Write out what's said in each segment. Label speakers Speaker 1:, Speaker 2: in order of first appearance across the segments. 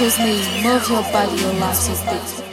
Speaker 1: with me, move your body, your last
Speaker 2: is beat.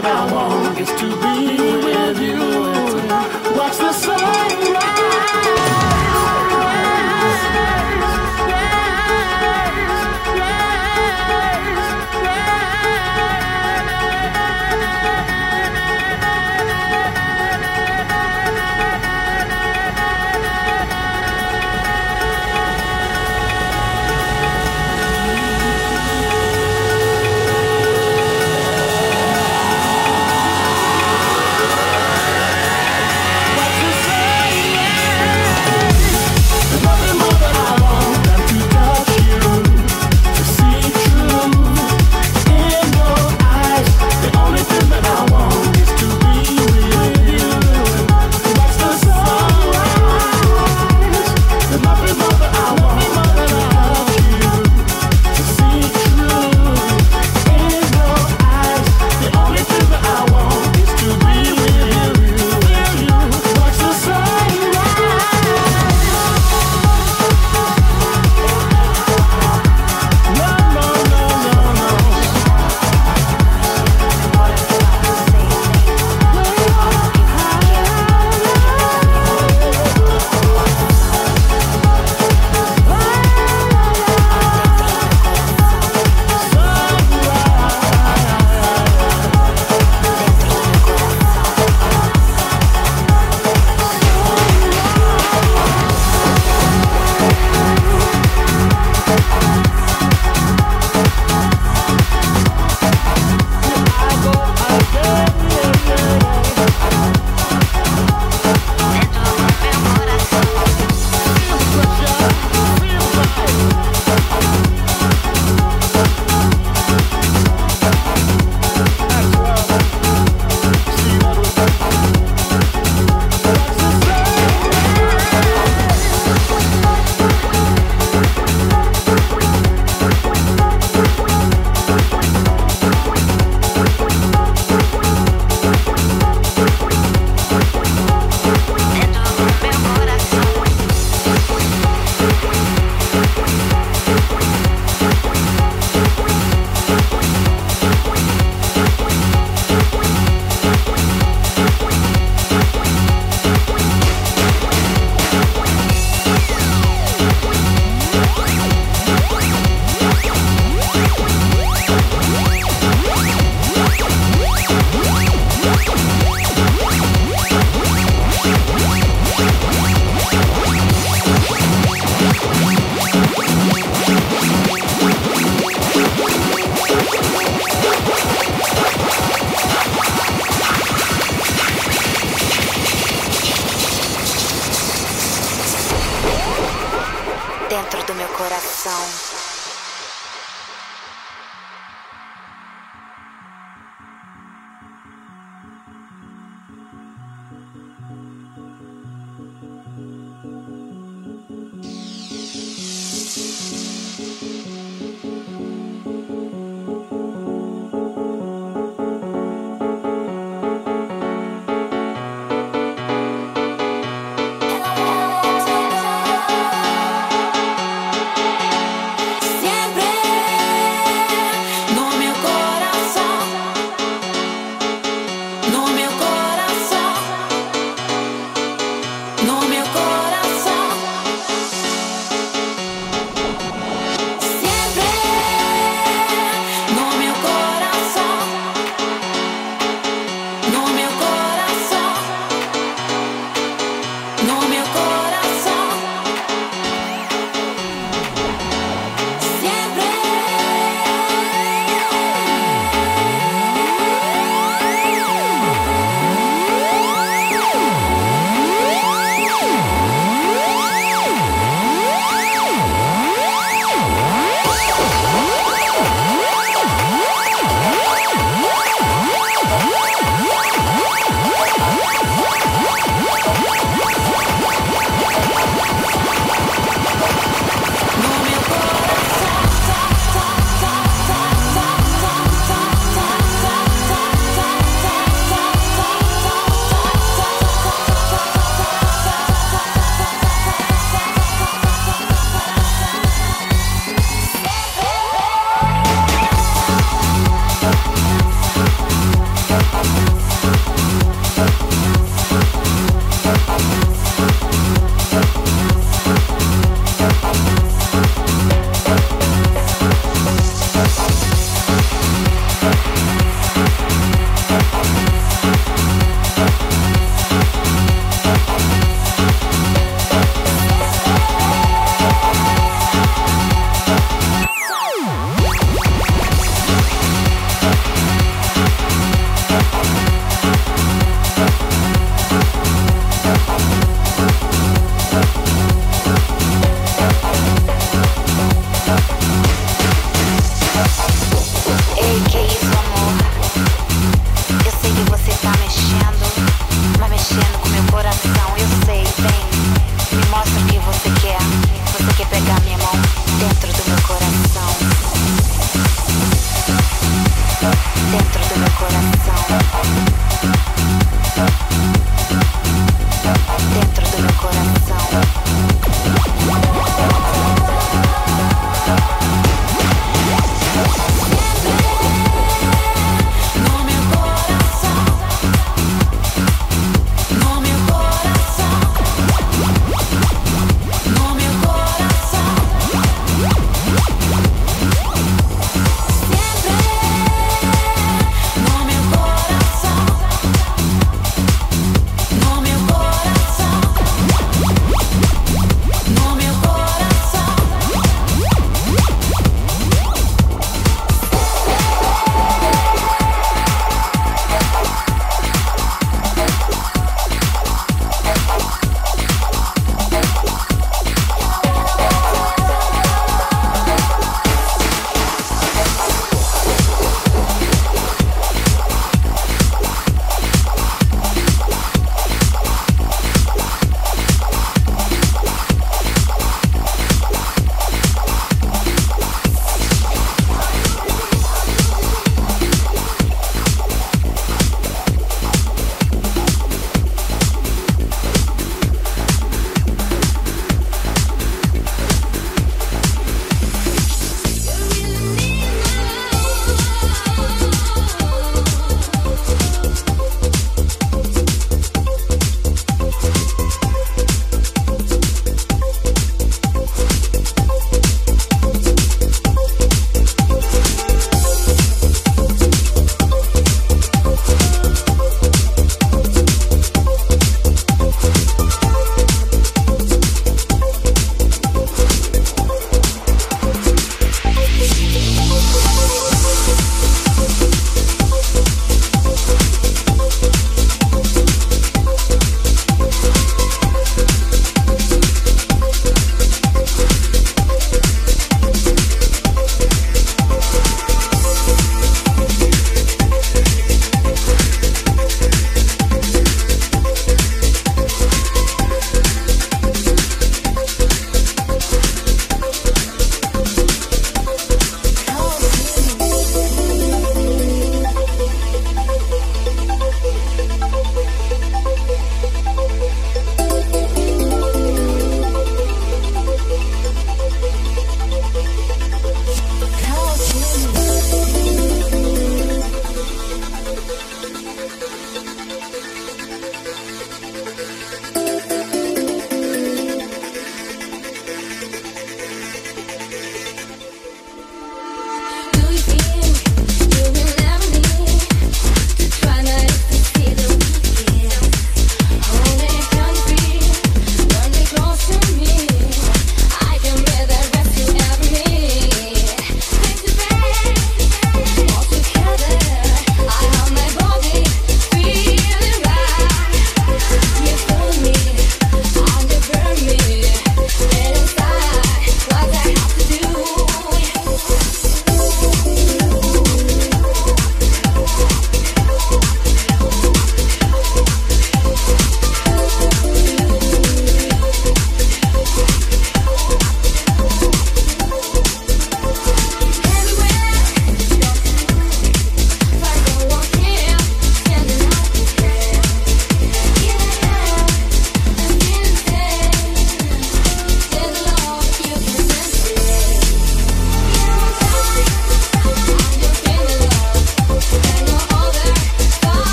Speaker 2: That I want is to be